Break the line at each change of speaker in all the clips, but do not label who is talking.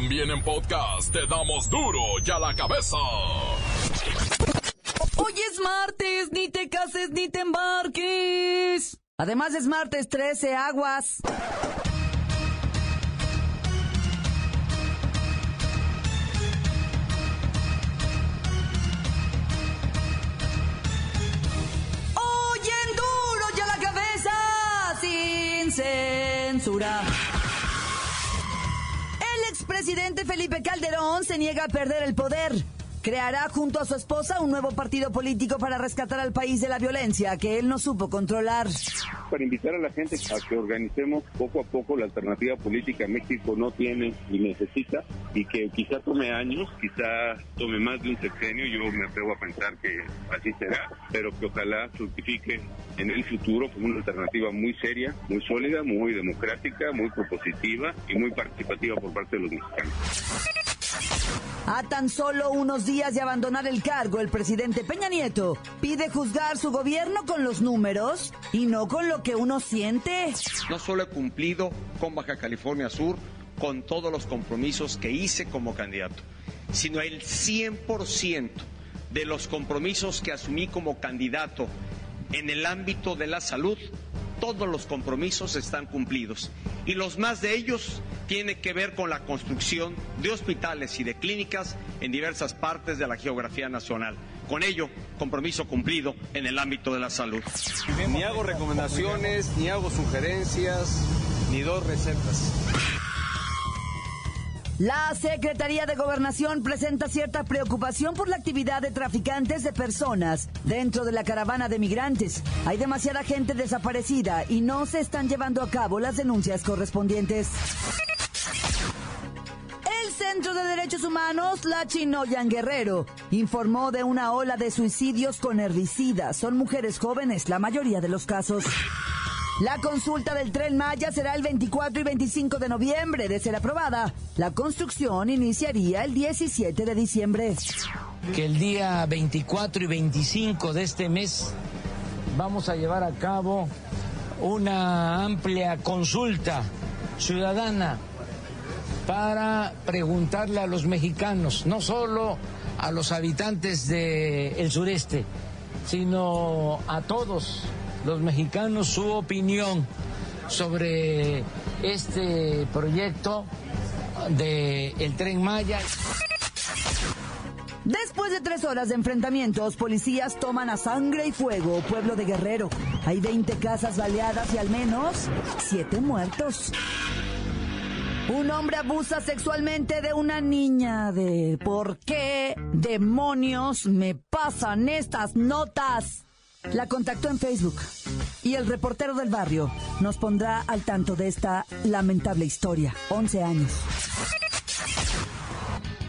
También en podcast te damos duro y a la cabeza.
Hoy es martes, ni te cases ni te embarques. Además es martes 13, aguas. Hoy en duro y a la cabeza, sin censura. El expresidente Felipe Calderón se niega a perder el poder creará junto a su esposa un nuevo partido político para rescatar al país de la violencia que él no supo controlar.
Para invitar a la gente a que organicemos poco a poco la alternativa política México no tiene y necesita y que quizá tome años, quizá tome más de un sexenio, yo me atrevo a pensar que así será, pero que ojalá fructifique en el futuro como una alternativa muy seria, muy sólida, muy democrática, muy propositiva y muy participativa por parte de los mexicanos.
A tan solo unos días de abandonar el cargo, el presidente Peña Nieto pide juzgar su gobierno con los números y no con lo que uno siente.
No solo he cumplido con Baja California Sur con todos los compromisos que hice como candidato, sino el 100% de los compromisos que asumí como candidato en el ámbito de la salud todos los compromisos están cumplidos y los más de ellos tienen que ver con la construcción de hospitales y de clínicas en diversas partes de la geografía nacional. Con ello, compromiso cumplido en el ámbito de la salud.
Ni hago recomendaciones, ni hago sugerencias, ni dos recetas.
La Secretaría de Gobernación presenta cierta preocupación por la actividad de traficantes de personas dentro de la caravana de migrantes. Hay demasiada gente desaparecida y no se están llevando a cabo las denuncias correspondientes. Derechos Humanos, la Chinoyan Guerrero, informó de una ola de suicidios con herbicidas. Son mujeres jóvenes, la mayoría de los casos. La consulta del tren Maya será el 24 y 25 de noviembre. De ser aprobada, la construcción iniciaría el 17 de diciembre.
Que el día 24 y 25 de este mes vamos a llevar a cabo una amplia consulta ciudadana para preguntarle a los mexicanos, no solo a los habitantes del sureste, sino a todos los mexicanos su opinión sobre este proyecto de el tren Maya.
Después de tres horas de enfrentamientos, policías toman a sangre y fuego Pueblo de Guerrero. Hay 20 casas baleadas y al menos siete muertos. Un hombre abusa sexualmente de una niña de ¿por qué demonios me pasan estas notas? La contactó en Facebook y el reportero del barrio nos pondrá al tanto de esta lamentable historia. 11 años.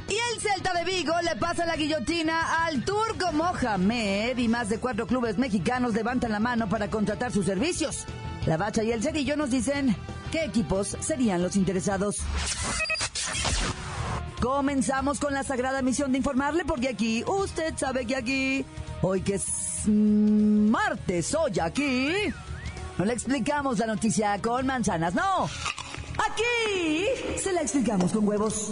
Y el Celta de Vigo le pasa la guillotina al turco Mohamed y más de cuatro clubes mexicanos levantan la mano para contratar sus servicios. La Bacha y el Cerillo nos dicen qué equipos serían los interesados. Comenzamos con la sagrada misión de informarle porque aquí, usted sabe que aquí, hoy que es martes, hoy aquí, no le explicamos la noticia con manzanas, no. Aquí se la explicamos con huevos.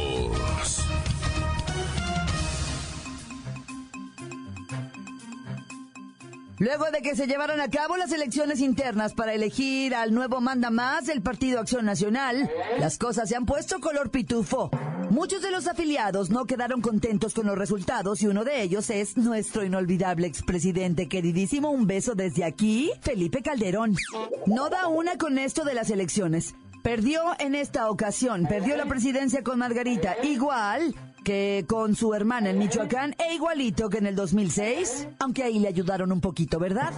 Luego de que se llevaron a cabo las elecciones internas para elegir al nuevo manda más del Partido Acción Nacional, las cosas se han puesto color pitufo. Muchos de los afiliados no quedaron contentos con los resultados y uno de ellos es nuestro inolvidable expresidente queridísimo, un beso desde aquí, Felipe Calderón. No da una con esto de las elecciones. Perdió en esta ocasión, perdió la presidencia con Margarita, igual que con su hermana en Michoacán e igualito que en el 2006, aunque ahí le ayudaron un poquito, ¿verdad?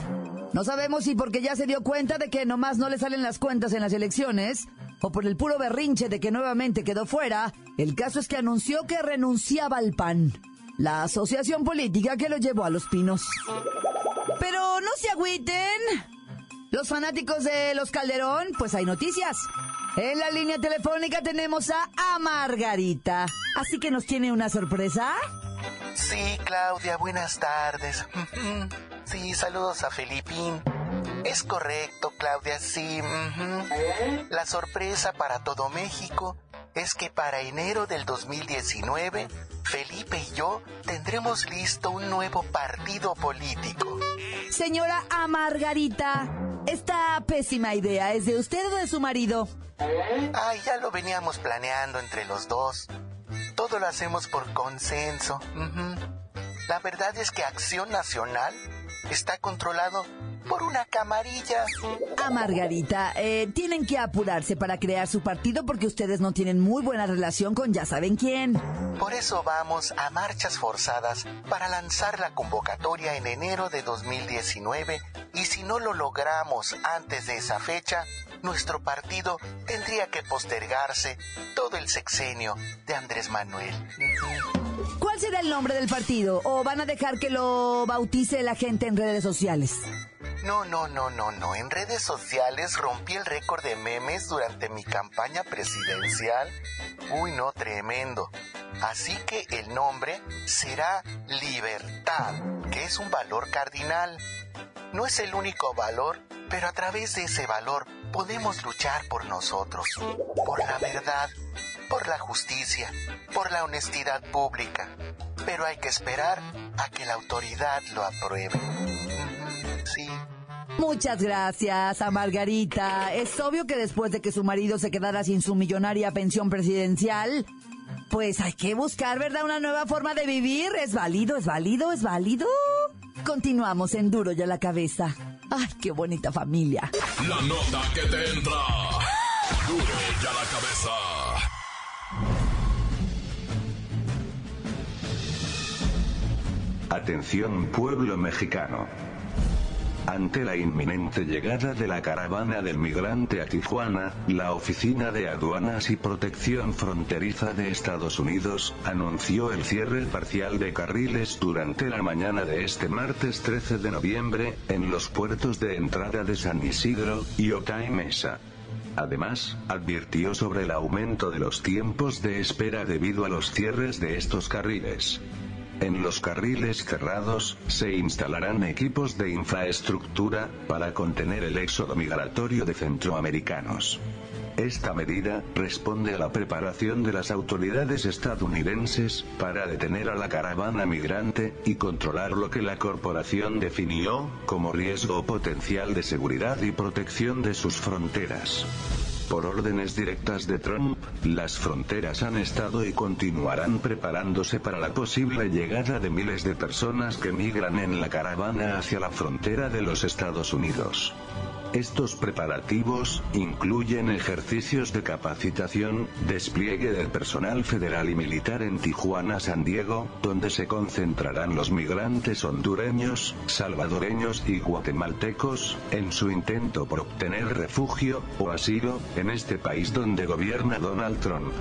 No sabemos si porque ya se dio cuenta de que nomás no le salen las cuentas en las elecciones, o por el puro berrinche de que nuevamente quedó fuera, el caso es que anunció que renunciaba al PAN. la asociación política que lo llevó a Los Pinos. Pero no se agüiten. Los fanáticos de los Calderón, pues hay noticias. En la línea telefónica tenemos a, a Margarita. Así que nos tiene una sorpresa.
Sí, Claudia, buenas tardes. Sí, saludos a Felipín. Es correcto, Claudia, sí. La sorpresa para todo México es que para enero del 2019, Felipe y yo tendremos listo un nuevo partido político.
Señora A. Margarita, esta pésima idea es de usted o de su marido.
Ay, ya lo veníamos planeando entre los dos. Todo lo hacemos por consenso. La verdad es que Acción Nacional está controlado por una camarilla.
A Margarita, eh, tienen que apurarse para crear su partido porque ustedes no tienen muy buena relación con ya saben quién.
Por eso vamos a marchas forzadas para lanzar la convocatoria en enero de 2019 y si no lo logramos antes de esa fecha, nuestro partido tendría que postergarse todo el sexenio de Andrés Manuel.
¿Cuál será el nombre del partido? ¿O van a dejar que lo bautice la gente en redes sociales?
No, no, no, no, no. En redes sociales rompí el récord de memes durante mi campaña presidencial. Uy, no, tremendo. Así que el nombre será libertad, que es un valor cardinal. No es el único valor, pero a través de ese valor podemos luchar por nosotros, por la verdad, por la justicia, por la honestidad pública. Pero hay que esperar a que la autoridad lo apruebe. Sí.
Muchas gracias a Margarita. Es obvio que después de que su marido se quedara sin su millonaria pensión presidencial, pues hay que buscar, ¿verdad? Una nueva forma de vivir. Es válido, es válido, es válido. Continuamos en Duro ya la cabeza. Ay, qué bonita familia.
La nota que te entra. Duro ya la cabeza.
Atención pueblo mexicano. Ante la inminente llegada de la caravana del migrante a Tijuana, la Oficina de Aduanas y Protección Fronteriza de Estados Unidos anunció el cierre parcial de carriles durante la mañana de este martes 13 de noviembre, en los puertos de entrada de San Isidro y Otay Mesa. Además, advirtió sobre el aumento de los tiempos de espera debido a los cierres de estos carriles. En los carriles cerrados, se instalarán equipos de infraestructura, para contener el éxodo migratorio de centroamericanos. Esta medida responde a la preparación de las autoridades estadounidenses para detener a la caravana migrante y controlar lo que la corporación definió como riesgo potencial de seguridad y protección de sus fronteras. Por órdenes directas de Trump, las fronteras han estado y continuarán preparándose para la posible llegada de miles de personas que migran en la caravana hacia la frontera de los Estados Unidos. Estos preparativos incluyen ejercicios de capacitación, despliegue del personal federal y militar en Tijuana, San Diego, donde se concentrarán los migrantes hondureños, salvadoreños y guatemaltecos, en su intento por obtener refugio o asilo en este país donde gobierna Donald Trump.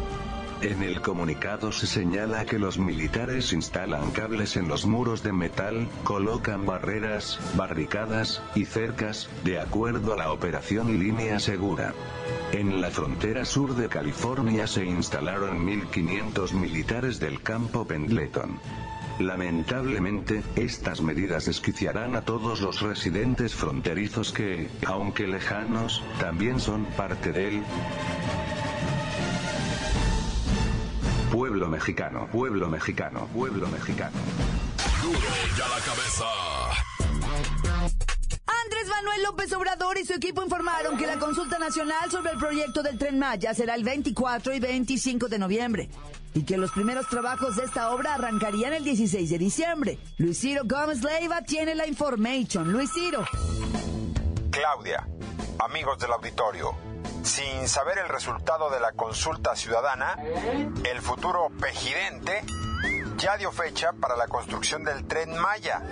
En el comunicado se señala que los militares instalan cables en los muros de metal, colocan barreras, barricadas y cercas, de acuerdo a la operación Línea Segura. En la frontera sur de California se instalaron 1.500 militares del campo Pendleton. Lamentablemente, estas medidas desquiciarán a todos los residentes fronterizos que, aunque lejanos, también son parte del mexicano, pueblo mexicano, pueblo mexicano.
Duro ya la cabeza.
Andrés Manuel López Obrador y su equipo informaron que la consulta nacional sobre el proyecto del Tren Maya será el 24 y 25 de noviembre y que los primeros trabajos de esta obra arrancarían el 16 de diciembre. Luis Ciro Gómez Leiva tiene la information. Luis Ciro.
Claudia, amigos del auditorio, sin saber el resultado de la consulta ciudadana, el futuro pejidente ya dio fecha para la construcción del tren Maya,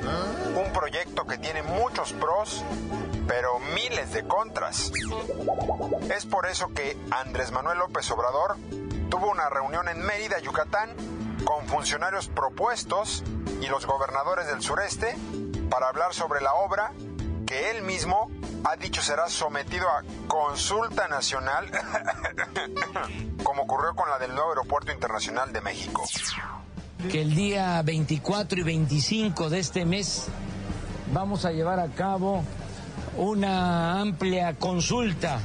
un proyecto que tiene muchos pros, pero miles de contras. Es por eso que Andrés Manuel López Obrador tuvo una reunión en Mérida, Yucatán, con funcionarios propuestos y los gobernadores del sureste para hablar sobre la obra que él mismo ha dicho será sometido a consulta nacional, como ocurrió con la del nuevo Aeropuerto Internacional de México.
Que el día 24 y 25 de este mes vamos a llevar a cabo una amplia consulta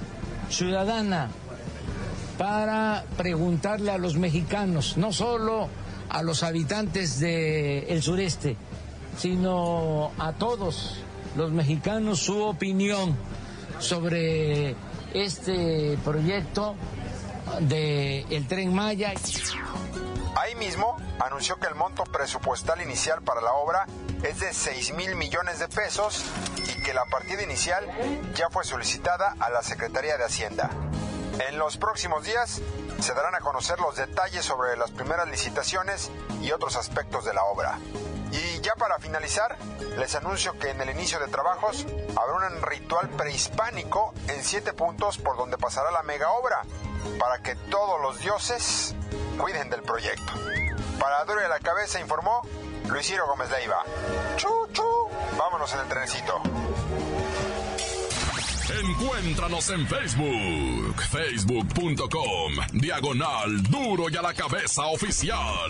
ciudadana para preguntarle a los mexicanos, no solo a los habitantes del sureste, sino a todos los mexicanos su opinión sobre este proyecto del el tren Maya.
Ahí mismo anunció que el monto presupuestal inicial para la obra es de 6 mil millones de pesos y que la partida inicial ya fue solicitada a la Secretaría de Hacienda. En los próximos días se darán a conocer los detalles sobre las primeras licitaciones y otros aspectos de la obra. Y ya para finalizar, les anuncio que en el inicio de trabajos habrá un ritual prehispánico en siete puntos por donde pasará la mega obra, para que todos los dioses cuiden del proyecto. Para Duro de la Cabeza informó Luis Ciro Gómez Leiva. ¡Chu, chu! Vámonos en el trenecito.
Encuéntranos en Facebook, facebook.com, diagonal duro y a la cabeza oficial.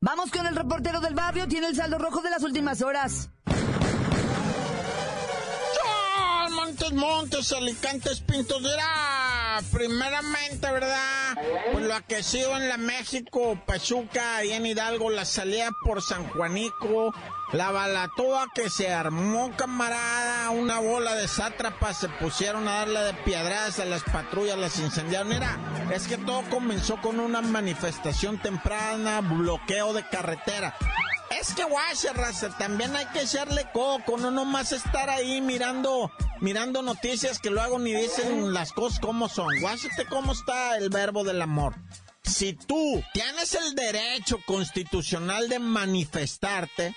Vamos con el reportero del barrio. Tiene el saldo rojo de las últimas horas.
Montes, Montes, Alicantes, Pintos. Era primeramente, ¿verdad? Pues lo que en la México, Pachuca, y en Hidalgo, la salida por San Juanico, la balatoa que se armó, camarada, una bola de sátrapas se pusieron a darle de piedradas a las patrullas, las incendiaron. Mira, es que todo comenzó con una manifestación temprana, bloqueo de carretera. Es que guache, también hay que echarle coco, no nomás estar ahí mirando, mirando noticias que luego ni dicen las cosas como son. Guáchate cómo está el verbo del amor. Si tú tienes el derecho constitucional de manifestarte,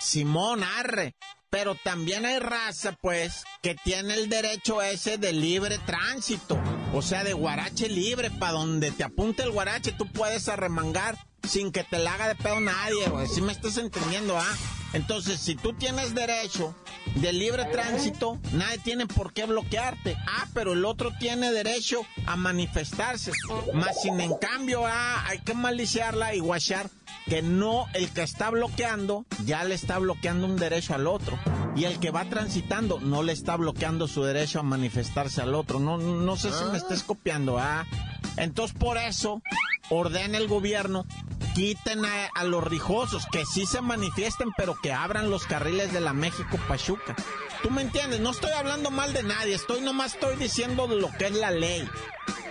Simón Arre, pero también hay raza, pues, que tiene el derecho ese de libre tránsito. O sea, de guarache libre, para donde te apunte el guarache, tú puedes arremangar sin que te la haga de pedo nadie, güey. Si me estás entendiendo, ¿ah? Entonces, si tú tienes derecho de libre tránsito, nadie tiene por qué bloquearte. Ah, pero el otro tiene derecho a manifestarse. Más sin en cambio, ah, hay que maliciarla y guachar que no el que está bloqueando ya le está bloqueando un derecho al otro y el que va transitando no le está bloqueando su derecho a manifestarse al otro. No, no sé si me estés copiando, ah. Entonces por eso ordena el gobierno quiten a, a, los rijosos, que sí se manifiesten, pero que abran los carriles de la México Pachuca. ¿Tú me entiendes? No estoy hablando mal de nadie, estoy nomás estoy diciendo lo que es la ley.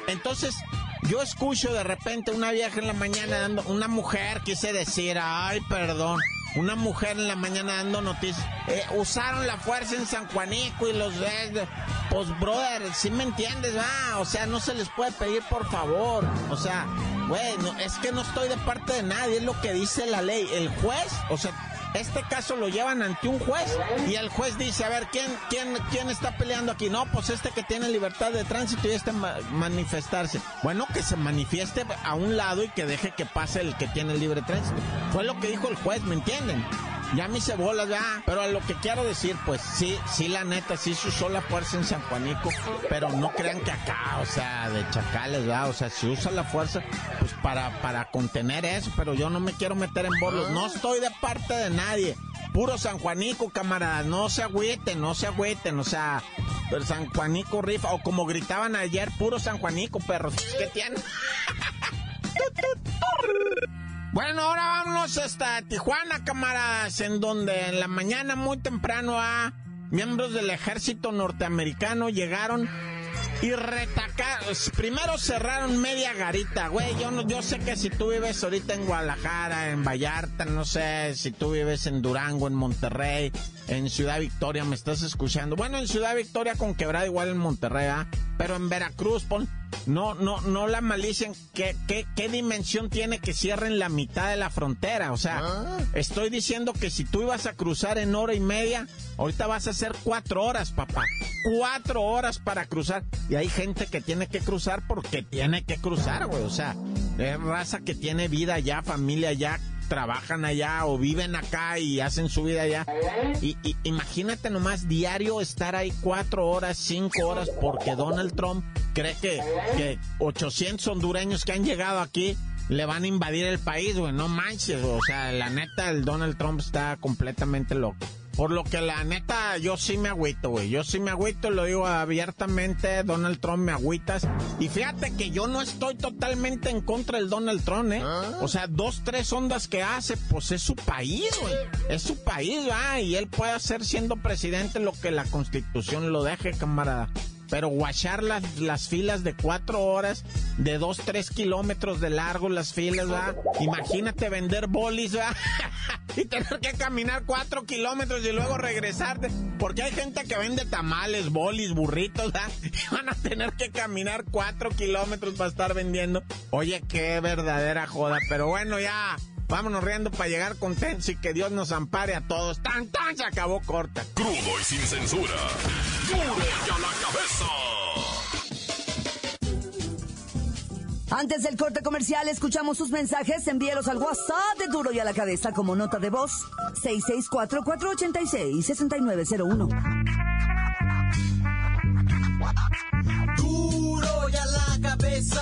Entonces, yo escucho de repente una vieja en la mañana dando, una mujer, quise decir, ay, perdón, una mujer en la mañana dando noticias. Eh, usaron la fuerza en San Juanico y los... Eh, pues, brother, si me entiendes, va? O sea, no se les puede pedir por favor. O sea, bueno, es que no estoy de parte de nadie, es lo que dice la ley. El juez, o sea, este caso lo llevan ante un juez y el juez dice, a ver, ¿quién, quién, quién está peleando aquí? No, pues este que tiene libertad de tránsito y este ma manifestarse. Bueno, que se manifieste a un lado y que deje que pase el que tiene libre tránsito. Fue lo que dijo el juez, ¿me entienden? Ya me hice bolas, ya. Pero a lo que quiero decir, pues sí, sí, la neta, sí se usó la fuerza en San Juanico, pero no crean que acá, o sea, de chacales, ¿verdad? O sea, se usa la fuerza, pues para, para contener eso, pero yo no me quiero meter en bolos. No estoy de parte de nadie. Puro San Juanico, camaradas, no se agüiten, no se agüiten, o sea, pero San Juanico rifa, o como gritaban ayer, puro San Juanico, perros, ¿qué tienen? Bueno, ahora vámonos hasta Tijuana, camaradas, en donde en la mañana muy temprano a miembros del ejército norteamericano llegaron y retacar. Primero cerraron media garita, güey. Yo, no, yo sé que si tú vives ahorita en Guadalajara, en Vallarta, no sé, si tú vives en Durango, en Monterrey, en Ciudad Victoria, me estás escuchando. Bueno, en Ciudad Victoria con quebrada igual en Monterrey, ¿ah? Pero en Veracruz, pon, no, no, no la malicen. ¿Qué, qué, qué dimensión tiene que cierren la mitad de la frontera? O sea, ah. estoy diciendo que si tú ibas a cruzar en hora y media, ahorita vas a hacer cuatro horas, papá. Cuatro horas para cruzar. Y hay gente que tiene que cruzar porque tiene que cruzar, güey. O sea, es raza que tiene vida allá, familia allá, trabajan allá o viven acá y hacen su vida allá. Y, imagínate nomás diario estar ahí cuatro horas, cinco horas, porque Donald Trump cree que, que 800 hondureños que han llegado aquí le van a invadir el país, güey. No manches, o sea, la neta, el Donald Trump está completamente loco. Por lo que la neta, yo sí me agüito, güey. Yo sí me agüito, lo digo abiertamente, Donald Trump me agüitas. Y fíjate que yo no estoy totalmente en contra del Donald Trump, ¿eh? ¿Ah? O sea, dos, tres ondas que hace, pues es su país, güey. Es su país, ¿ah? Y él puede hacer siendo presidente lo que la constitución lo deje, camarada pero guachar las, las filas de cuatro horas, de dos, tres kilómetros de largo las filas, ¿va? Imagínate vender bolis, ¿va? y tener que caminar cuatro kilómetros y luego regresarte, porque hay gente que vende tamales, bolis, burritos, ¿va? Y van a tener que caminar cuatro kilómetros para estar vendiendo. Oye, qué verdadera joda, pero bueno, ya. Vámonos riendo para llegar contentos y que Dios nos ampare a todos. ¡Tan, tan! Se acabó corta.
Crudo y sin censura. ¡Duro y a la cabeza!
Antes del corte comercial, escuchamos sus mensajes. Envíelos al WhatsApp de Duro y a la cabeza como nota de voz. 664-486-6901.
Duro y a la cabeza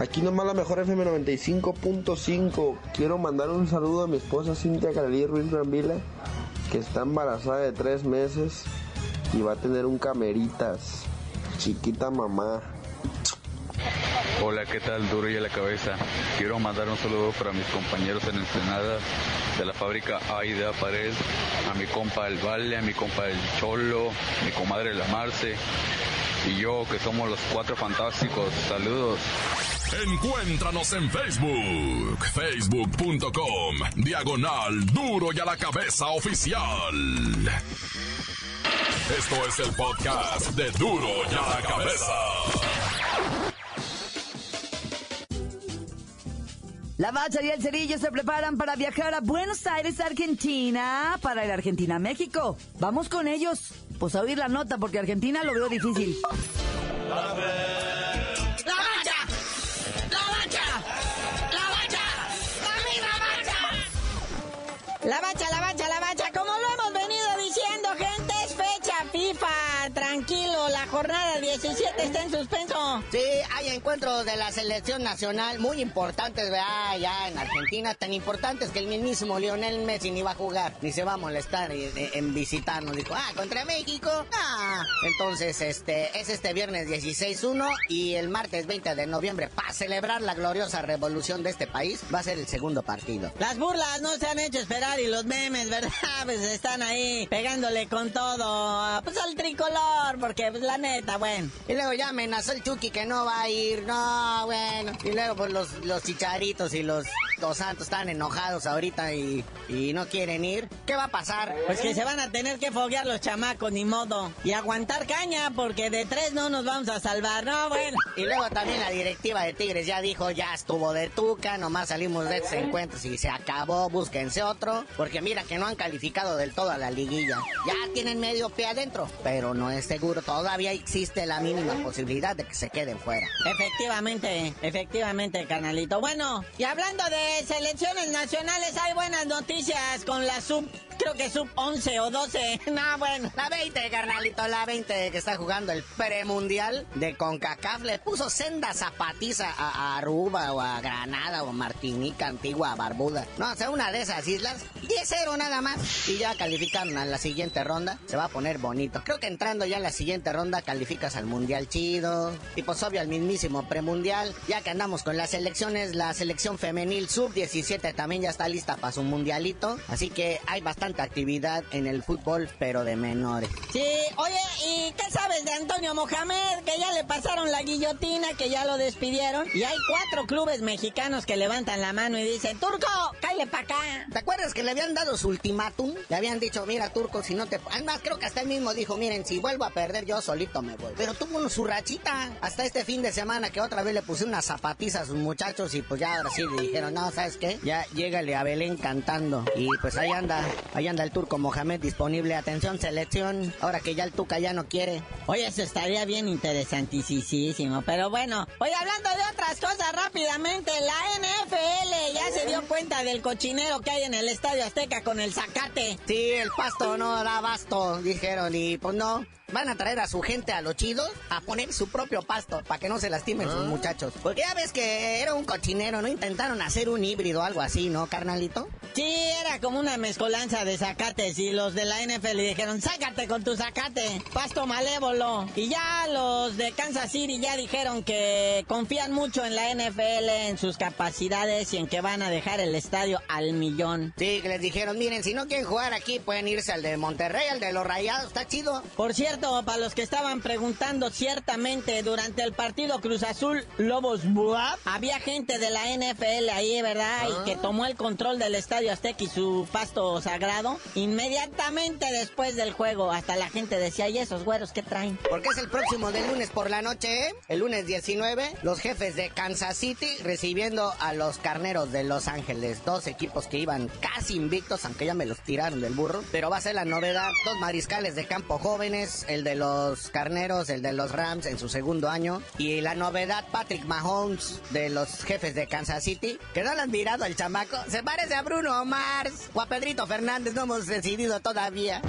Aquí nomás la mejor FM 95.5. Quiero mandar un saludo a mi esposa Cintia Carolí Ruiz Brambila, que está embarazada de tres meses y va a tener un cameritas. Chiquita mamá.
Hola, ¿qué tal? Duro y a la cabeza. Quiero mandar un saludo para mis compañeros en Ensenada de la fábrica Aida Pared, a mi compa El Valle, a mi compa El Cholo, mi comadre La Marce y yo que somos los cuatro fantásticos. Saludos.
Encuéntranos en Facebook, facebook.com, diagonal duro y a la cabeza oficial. Esto es el podcast de duro y a la cabeza.
La Bacha y el Cerillo se preparan para viajar a Buenos Aires, Argentina, para ir a Argentina, México. Vamos con ellos. Pues a oír la nota porque Argentina lo veo difícil.
La bacha, la bacha, la bacha, como lo hemos venido diciendo, gente, es fecha FIFA, tranquilo, la jornada 17 está en suspenso.
Encuentros de la selección nacional muy importantes, ¿verdad? Ya en Argentina, tan importantes que el mismísimo Lionel Messi ni va a jugar, ni se va a molestar en visitarnos. Dijo, ah, contra México, ah. Entonces, este, es este viernes 16-1 y el martes 20 de noviembre, para celebrar la gloriosa revolución de este país, va a ser el segundo partido.
Las burlas no se han hecho esperar y los memes, ¿verdad? Pues están ahí pegándole con todo, pues al tricolor, porque pues la neta, bueno.
Y luego ya amenazó el Chucky que no va a ir, no, bueno. Y luego pues los, los chicharitos y los dos santos están enojados ahorita y, y no quieren ir. ¿Qué va a pasar?
Pues que se van a tener que foguear los chamacos, ni modo. Y aguantar caña, porque de tres no nos vamos a salvar, no, bueno.
Y luego también la directiva de Tigres ya dijo, ya estuvo de tuca, nomás salimos de estos encuentros y se acabó, búsquense otro. Porque mira que no han calificado del todo a la liguilla. Ya tienen medio pie adentro, pero no es seguro. Todavía existe la mínima posibilidad de que se queden fuera.
Efectivamente, efectivamente, canalito. Bueno, y hablando de selecciones nacionales, hay buenas noticias con la sub creo que sub 11 o 12. No, bueno.
La 20, carnalito, la 20 que está jugando el premundial de CONCACAF le puso senda zapatiza a, Aruba o a Granada o Martinica, Antigua, Barbuda. No, o sea, una de esas islas. 10-0 nada más. Y ya calificaron a la siguiente ronda. Se va a poner bonito. Creo que entrando ya a la siguiente ronda calificas al Mundial chido. Y pues obvio al mismísimo premundial. Ya que andamos con las elecciones, la selección femenil sub-17 también ya está lista para su mundialito. Así que hay bastante actividad en el fútbol, pero de menores.
Sí, oye, ¿y qué sabes de Antonio Mohamed? Que ya le pasaron la guillotina, que ya lo despidieron. Y hay cuatro clubes mexicanos que levantan la mano y dicen, Turco, cállate para acá.
¿Te acuerdas que le habían dado su ultimátum? Le habían dicho, mira, Turco, si no te... Además, creo que hasta él mismo dijo, miren, si vuelvo a perder, yo solito me voy. Pero tuvo su rachita. Hasta este fin de semana que otra vez le puse unas zapatizas a sus muchachos y pues ya ahora sí le dijeron, no, ¿sabes qué? Ya llégale a Belén cantando. Y pues ahí anda, ahí anda el Turco Mohamed disponible. Atención, selección. Ahora que ya el Tuca ya no quiere.
Oye, eso estaría bien interesantísimo. Pero bueno, oye, hablando de otras cosas rápidamente, la NFL ya se dio cuenta del cochinero que hay en el Estadio Azteca con el zacate.
Sí, el pasto no da basto, dijeron. Y pues no, van a traer a su gente a los chidos a poner su propio pasto para que no se lastimen sus ah. muchachos. Porque ya ves que era un cochinero, ¿no? Intentaron hacer un híbrido algo así, ¿no, carnalito?
Sí, era como una mezcolanza de zacates y los de la NFL le dijeron, sácate con tu zacate, pasto malévolo. Y ya los de Kansas City ya dijeron que confían mucho en la NFL, en sus capacidades y en que van a dejar el estadio al millón.
Sí, que les dijeron, miren, si no quieren jugar aquí, pueden irse al de Monterrey, al de los Rayados, está chido.
Por cierto, para los que estaban preguntando, ciertamente durante el partido Cruz Azul Lobos Buap, había gente de la NFL ahí, ¿verdad? Y que ah. tomó el control del Estadio Azteca y su pasto sagrado. Inmediatamente después del juego, hasta la gente decía, ¿y esos güeros qué traen?
Porque es el próximo del lunes por la noche, ¿eh? El lunes 19, los jefes de Kansas City recibiendo a los carneros de Los Ángeles. Dos equipos que iban casi invictos, aunque ya me los tiraron del burro. Pero va a ser la novedad, dos mariscales de campo jóvenes, el de los Carneros, el de los Rams en su segundo año. Y la novedad, Patrick Mahomes de los jefes de Kansas City, que no lo han mirado al chamaco. Se parece a Bruno Mars o a Pedrito Fernández, no hemos decidido todavía.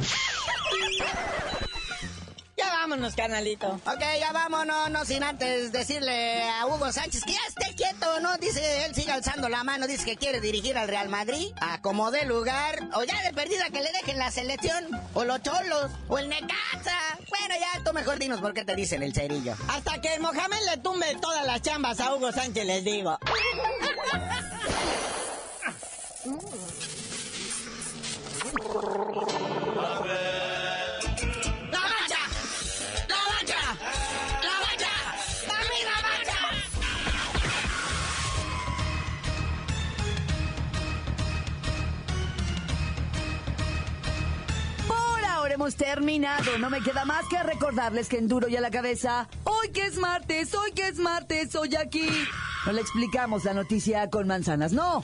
Ya vámonos, canalito.
Ok, ya vámonos, no sin antes decirle a Hugo Sánchez que ya esté quieto, ¿no? Dice, él sigue alzando la mano, dice que quiere dirigir al Real Madrid, a como de lugar, o ya de perdida que le dejen la selección, o los cholos, o el Necaxa. Bueno, ya tú mejor dinos por qué te dicen el cerillo.
Hasta que Mohamed le tumbe todas las chambas a Hugo Sánchez, les digo.
hemos terminado. No me queda más que recordarles que en duro y a la cabeza, hoy que es martes, hoy que es martes, hoy aquí. No le explicamos la noticia con manzanas, no.